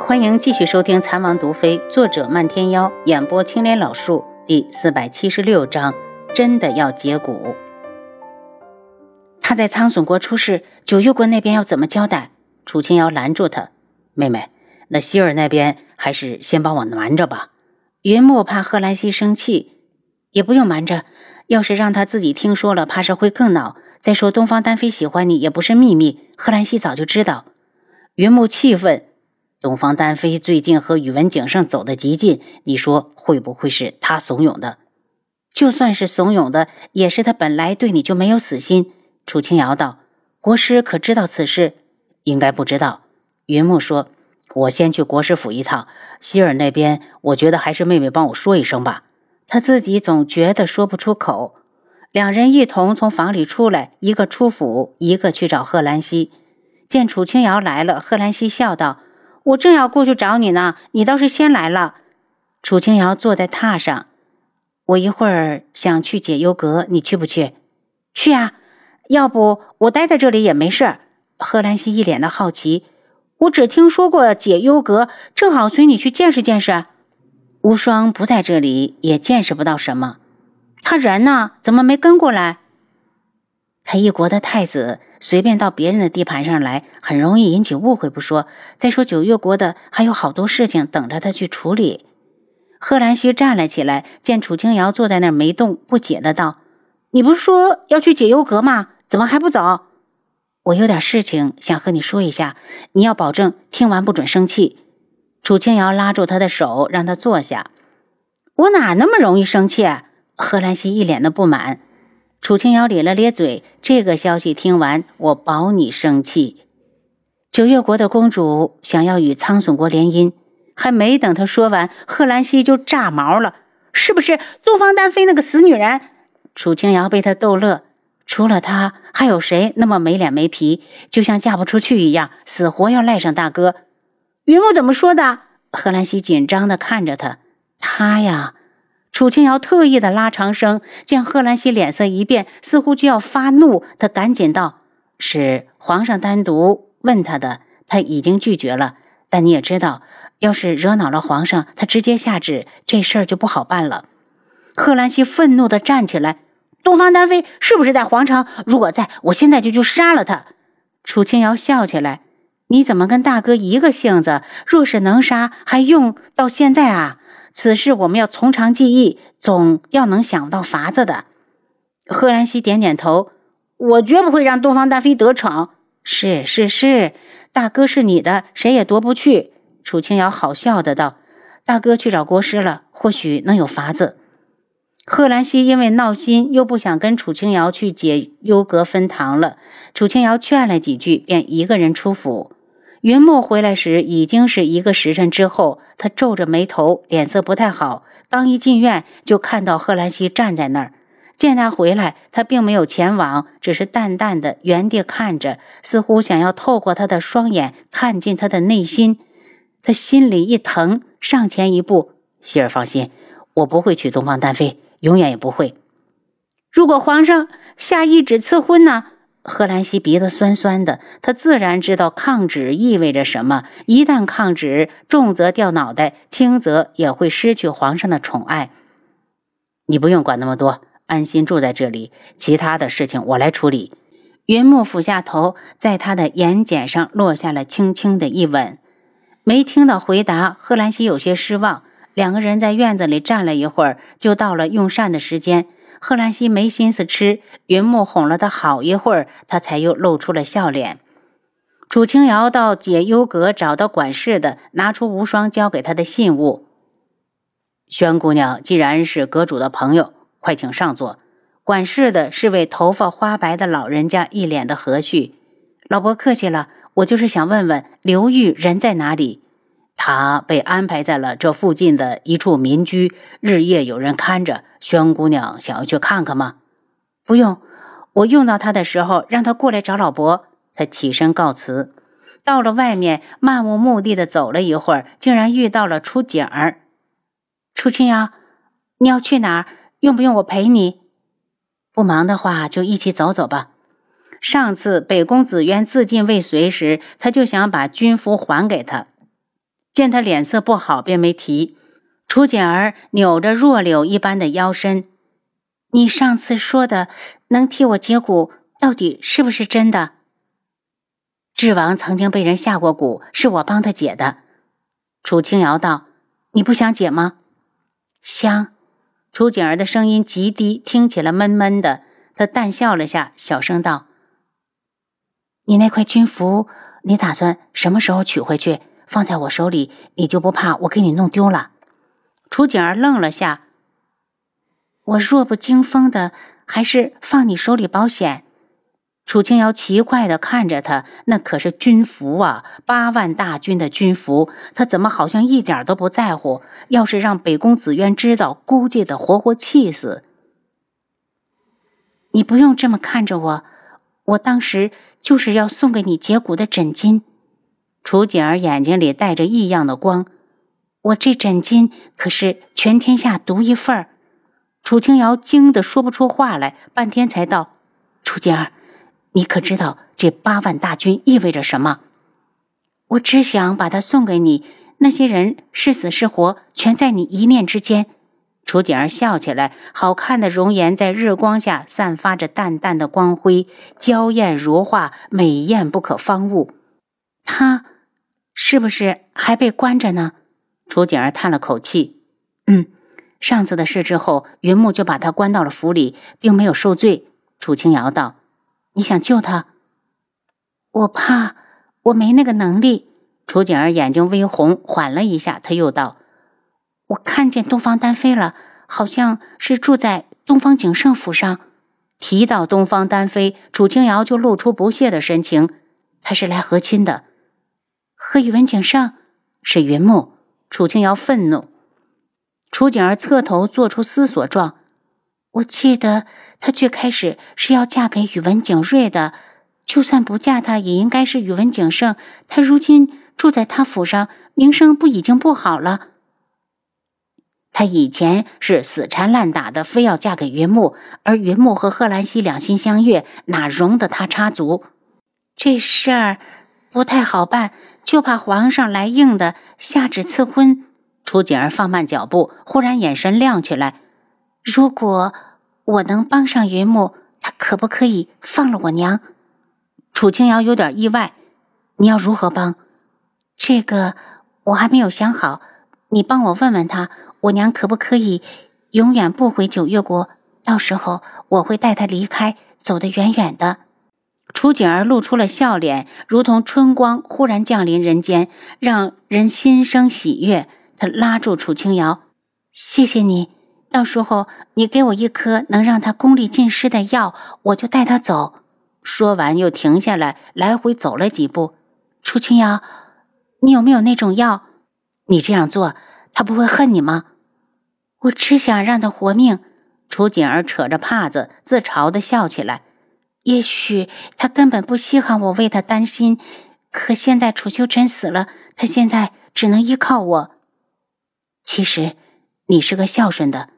欢迎继续收听《残王毒妃》，作者漫天妖，演播青莲老树，第四百七十六章，真的要解蛊。他在苍隼国出事，九幽国那边要怎么交代？楚清瑶拦住他：“妹妹，那希尔那边还是先帮我瞒着吧。”云木怕贺兰溪生气，也不用瞒着。要是让他自己听说了，怕是会更恼。再说东方丹妃喜欢你也不是秘密，贺兰溪早就知道。云木气愤。东方丹妃最近和宇文景胜走得极近，你说会不会是他怂恿的？就算是怂恿的，也是他本来对你就没有死心。楚清瑶道：“国师可知道此事？应该不知道。”云木说：“我先去国师府一趟。希尔那边，我觉得还是妹妹帮我说一声吧。他自己总觉得说不出口。”两人一同从房里出来，一个出府，一个去找贺兰溪。见楚清瑶来了，贺兰溪笑道。我正要过去找你呢，你倒是先来了。楚清瑶坐在榻上，我一会儿想去解忧阁，你去不去？去啊！要不我待在这里也没事。贺兰溪一脸的好奇，我只听说过解忧阁，正好随你去见识见识。无双不在这里，也见识不到什么。他人呢？怎么没跟过来？他一国的太子。随便到别人的地盘上来，很容易引起误会。不说，再说九月国的还有好多事情等着他去处理。贺兰溪站了起来，见楚清瑶坐在那儿没动，不解的道：“你不是说要去解忧阁吗？怎么还不走？”我有点事情想和你说一下，你要保证听完不准生气。楚清瑶拉住他的手，让他坐下。我哪那么容易生气？贺兰溪一脸的不满。楚清瑶咧了咧嘴，这个消息听完，我保你生气。九月国的公主想要与苍隼国联姻，还没等她说完，贺兰溪就炸毛了：“是不是东方丹妃那个死女人？”楚清瑶被他逗乐，除了她，还有谁那么没脸没皮，就像嫁不出去一样，死活要赖上大哥？云木怎么说的？贺兰溪紧张的看着他，他呀。楚清瑶特意的拉长声，见贺兰溪脸色一变，似乎就要发怒，他赶紧道：“是皇上单独问他的，他已经拒绝了。但你也知道，要是惹恼了皇上，他直接下旨，这事儿就不好办了。”贺兰溪愤怒的站起来：“东方丹飞是不是在皇城？如果在，我现在就去杀了他。”楚清瑶笑起来：“你怎么跟大哥一个性子？若是能杀，还用到现在啊？”此事我们要从长计议，总要能想到法子的。贺兰溪点点头，我绝不会让东方大妃得逞。是是是，大哥是你的，谁也夺不去。楚清瑶好笑的道：“大哥去找国师了，或许能有法子。”贺兰溪因为闹心，又不想跟楚清瑶去解忧阁分堂了。楚清瑶劝了几句，便一个人出府。云墨回来时已经是一个时辰之后，他皱着眉头，脸色不太好。刚一进院，就看到贺兰溪站在那儿。见他回来，他并没有前往，只是淡淡的原地看着，似乎想要透过他的双眼看进他的内心。他心里一疼，上前一步：“希儿放心，我不会娶东方丹妃，永远也不会。如果皇上下懿旨赐婚呢？”贺兰溪鼻子酸酸的，他自然知道抗旨意味着什么。一旦抗旨，重则掉脑袋，轻则也会失去皇上的宠爱。你不用管那么多，安心住在这里，其他的事情我来处理。云木俯下头，在他的眼睑上落下了轻轻的一吻。没听到回答，贺兰溪有些失望。两个人在院子里站了一会儿，就到了用膳的时间。贺兰溪没心思吃，云木哄了他好一会儿，他才又露出了笑脸。楚清瑶到解忧阁找到管事的，拿出无双交给他的信物。宣姑娘既然是阁主的朋友，快请上座。管事的是位头发花白的老人家，一脸的和煦。老伯客气了，我就是想问问刘玉人在哪里。他被安排在了这附近的一处民居，日夜有人看着。宣姑娘想要去看看吗？不用，我用到他的时候，让他过来找老伯。他起身告辞，到了外面，漫无目的的走了一会儿，竟然遇到了楚景儿。楚清瑶，你要去哪儿？用不用我陪你？不忙的话，就一起走走吧。上次北宫紫渊自尽未遂时，他就想把军服还给他。见他脸色不好，便没提。楚简儿扭着弱柳一般的腰身：“你上次说的能替我解蛊，到底是不是真的？”智王曾经被人下过蛊，是我帮他解的。楚清瑶道：“你不想解吗？”想。楚简儿的声音极低，听起来闷闷的。他淡笑了下，小声道：“你那块军服，你打算什么时候取回去？放在我手里，你就不怕我给你弄丢了？”楚景儿愣了下：“我弱不禁风的，还是放你手里保险。”楚清瑶奇怪的看着他，那可是军服啊，八万大军的军服，他怎么好像一点都不在乎？要是让北宫紫渊知道，估计得活活气死。你不用这么看着我，我当时就是要送给你解骨的枕巾。楚锦儿眼睛里带着异样的光，我这枕巾可是全天下独一份儿。楚清瑶惊得说不出话来，半天才道：“楚锦儿。”你可知道这八万大军意味着什么？我只想把它送给你。那些人是死是活，全在你一念之间。楚锦儿笑起来，好看的容颜在日光下散发着淡淡的光辉，娇艳如画，美艳不可方物。他是不是还被关着呢？楚景儿叹了口气：“嗯，上次的事之后，云木就把他关到了府里，并没有受罪。”楚青瑶道。你想救他？我怕我没那个能力。楚景儿眼睛微红，缓了一下，他又道：“我看见东方丹飞了，好像是住在东方景胜府上。”提到东方丹飞，楚清瑶就露出不屑的神情。他是来和亲的，和宇文景胜是云木。楚清瑶愤怒。楚景儿侧头做出思索状。我记得她最开始是要嫁给宇文景睿的，就算不嫁他，也应该是宇文景胜。他如今住在他府上，名声不已经不好了？他以前是死缠烂打的，非要嫁给云木，而云木和贺兰溪两心相悦，哪容得他插足？这事儿不太好办，就怕皇上来硬的，下旨赐婚。楚景儿放慢脚步，忽然眼神亮起来。如果我能帮上云木，他可不可以放了我娘？楚清瑶有点意外。你要如何帮？这个我还没有想好。你帮我问问他，我娘可不可以永远不回九月国？到时候我会带她离开，走得远远的。楚景儿露出了笑脸，如同春光忽然降临人间，让人心生喜悦。他拉住楚清瑶：“谢谢你。”到时候你给我一颗能让他功力尽失的药，我就带他走。说完又停下来，来回走了几步。楚清瑶，你有没有那种药？你这样做，他不会恨你吗？我只想让他活命。楚锦儿扯着帕子，自嘲的笑起来。也许他根本不稀罕我为他担心，可现在楚修晨死了，他现在只能依靠我。其实，你是个孝顺的。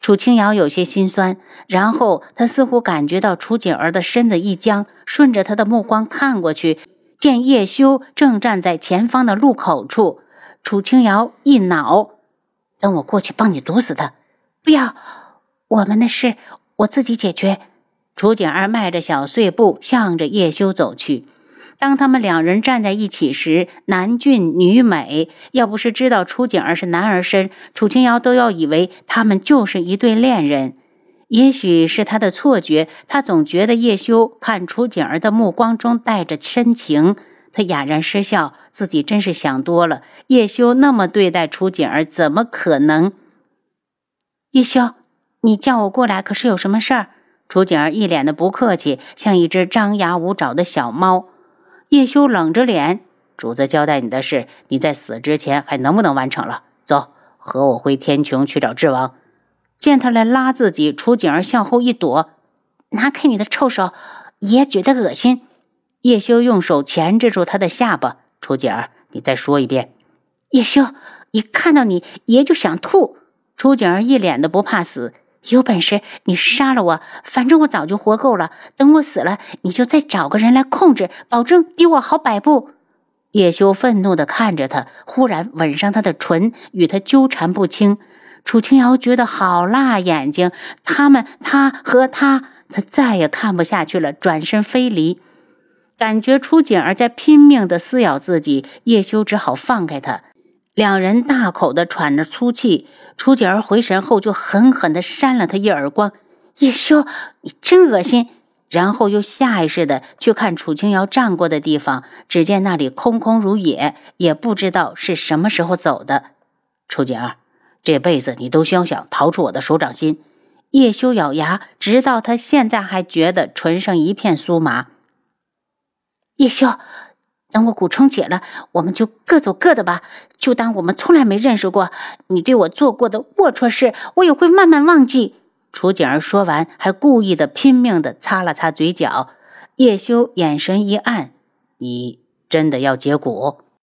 楚清瑶有些心酸，然后她似乎感觉到楚锦儿的身子一僵，顺着他的目光看过去，见叶修正站在前方的路口处。楚清瑶一恼：“等我过去帮你毒死他！”不要，我们的事我自己解决。楚景儿迈着小碎步向着叶修走去。当他们两人站在一起时，男俊女美。要不是知道楚景儿是男儿身，楚清瑶都要以为他们就是一对恋人。也许是他的错觉，他总觉得叶修看楚景儿的目光中带着深情。他哑然失笑，自己真是想多了。叶修那么对待楚景儿，怎么可能？叶修，你叫我过来，可是有什么事儿？楚景儿一脸的不客气，像一只张牙舞爪的小猫。叶修冷着脸，主子交代你的事，你在死之前还能不能完成了？走，和我回天穹去找智王。见他来拉自己，楚景儿向后一躲，拿开你的臭手，爷觉得恶心。叶修用手钳制住他的下巴。楚景儿，你再说一遍。叶修，一看到你，爷就想吐。楚景儿一脸的不怕死。有本事你杀了我，反正我早就活够了。等我死了，你就再找个人来控制，保证比我好百步。叶修愤怒地看着他，忽然吻上他的唇，与他纠缠不清。楚清瑶觉得好辣眼睛，他们，他和他，他再也看不下去了，转身飞离。感觉楚景儿在拼命地撕咬自己，叶修只好放开他。两人大口的喘着粗气。楚景儿回神后，就狠狠地扇了他一耳光。叶修，你真恶心！然后又下意识的去看楚清瑶站过的地方，只见那里空空如也，也不知道是什么时候走的。楚景儿，这辈子你都休想逃出我的手掌心！叶修咬牙，直到他现在还觉得唇上一片酥麻。叶修，等我蛊虫解了，我们就各走各的吧，就当我们从来没认识过。你对我做过的龌龊事，我也会慢慢忘记。楚景儿说完，还故意的拼命的擦了擦嘴角。叶修眼神一暗：“你真的要解蛊？”